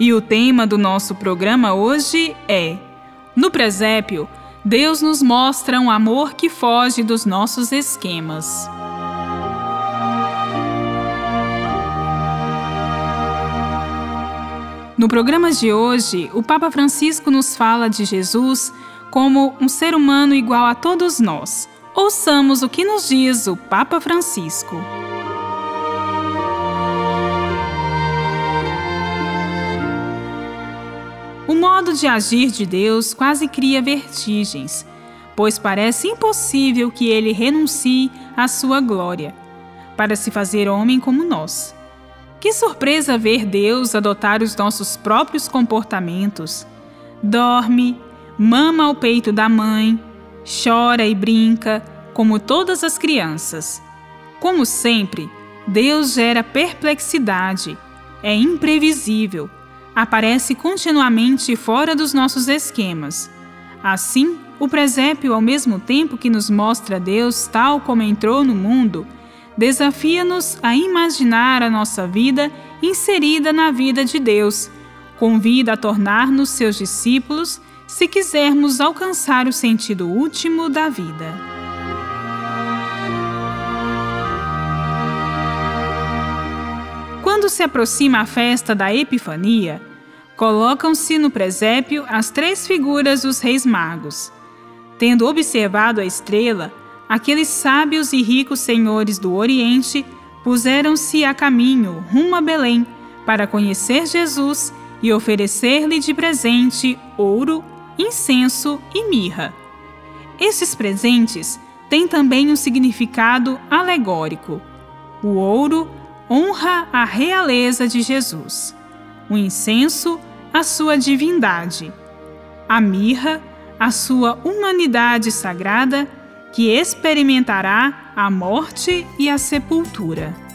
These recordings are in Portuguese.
E o tema do nosso programa hoje é: No presépio, Deus nos mostra um amor que foge dos nossos esquemas. No programa de hoje, o Papa Francisco nos fala de Jesus como um ser humano igual a todos nós. Ouçamos o que nos diz o Papa Francisco. Modo de agir de Deus quase cria vertigens, pois parece impossível que ele renuncie à sua glória, para se fazer homem como nós. Que surpresa ver Deus adotar os nossos próprios comportamentos. Dorme, mama ao peito da mãe, chora e brinca, como todas as crianças. Como sempre, Deus gera perplexidade, é imprevisível aparece continuamente fora dos nossos esquemas. Assim, o presépio, ao mesmo tempo que nos mostra Deus tal como entrou no mundo, desafia-nos a imaginar a nossa vida inserida na vida de Deus, convida a tornar-nos seus discípulos se quisermos alcançar o sentido último da vida. Quando se aproxima a festa da Epifania, colocam-se no presépio as três figuras dos reis magos. Tendo observado a estrela, aqueles sábios e ricos senhores do Oriente puseram-se a caminho rumo a Belém para conhecer Jesus e oferecer-lhe de presente ouro, incenso e mirra. Esses presentes têm também um significado alegórico. O ouro honra a realeza de Jesus. O incenso a sua divindade, a mirra, a sua humanidade sagrada, que experimentará a morte e a sepultura.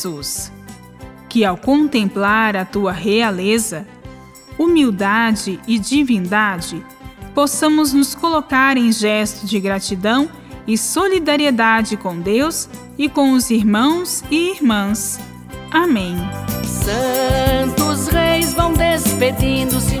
Jesus, que ao contemplar a tua realeza, humildade e divindade, possamos nos colocar em gesto de gratidão e solidariedade com Deus e com os irmãos e irmãs. Amém. Santos reis vão despedindo-se.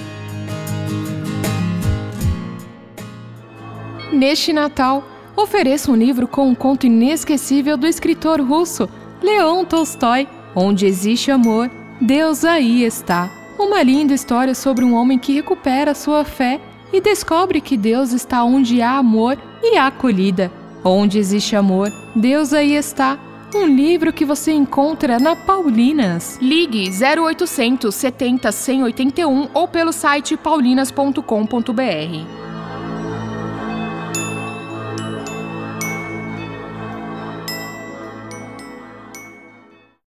Neste Natal, ofereço um livro com um conto inesquecível do escritor russo Leon Tolstói. Onde existe amor, Deus aí está. Uma linda história sobre um homem que recupera sua fé e descobre que Deus está onde há amor e há acolhida. Onde existe amor, Deus aí está. Um livro que você encontra na Paulinas. Ligue 0800 70 181 ou pelo site paulinas.com.br.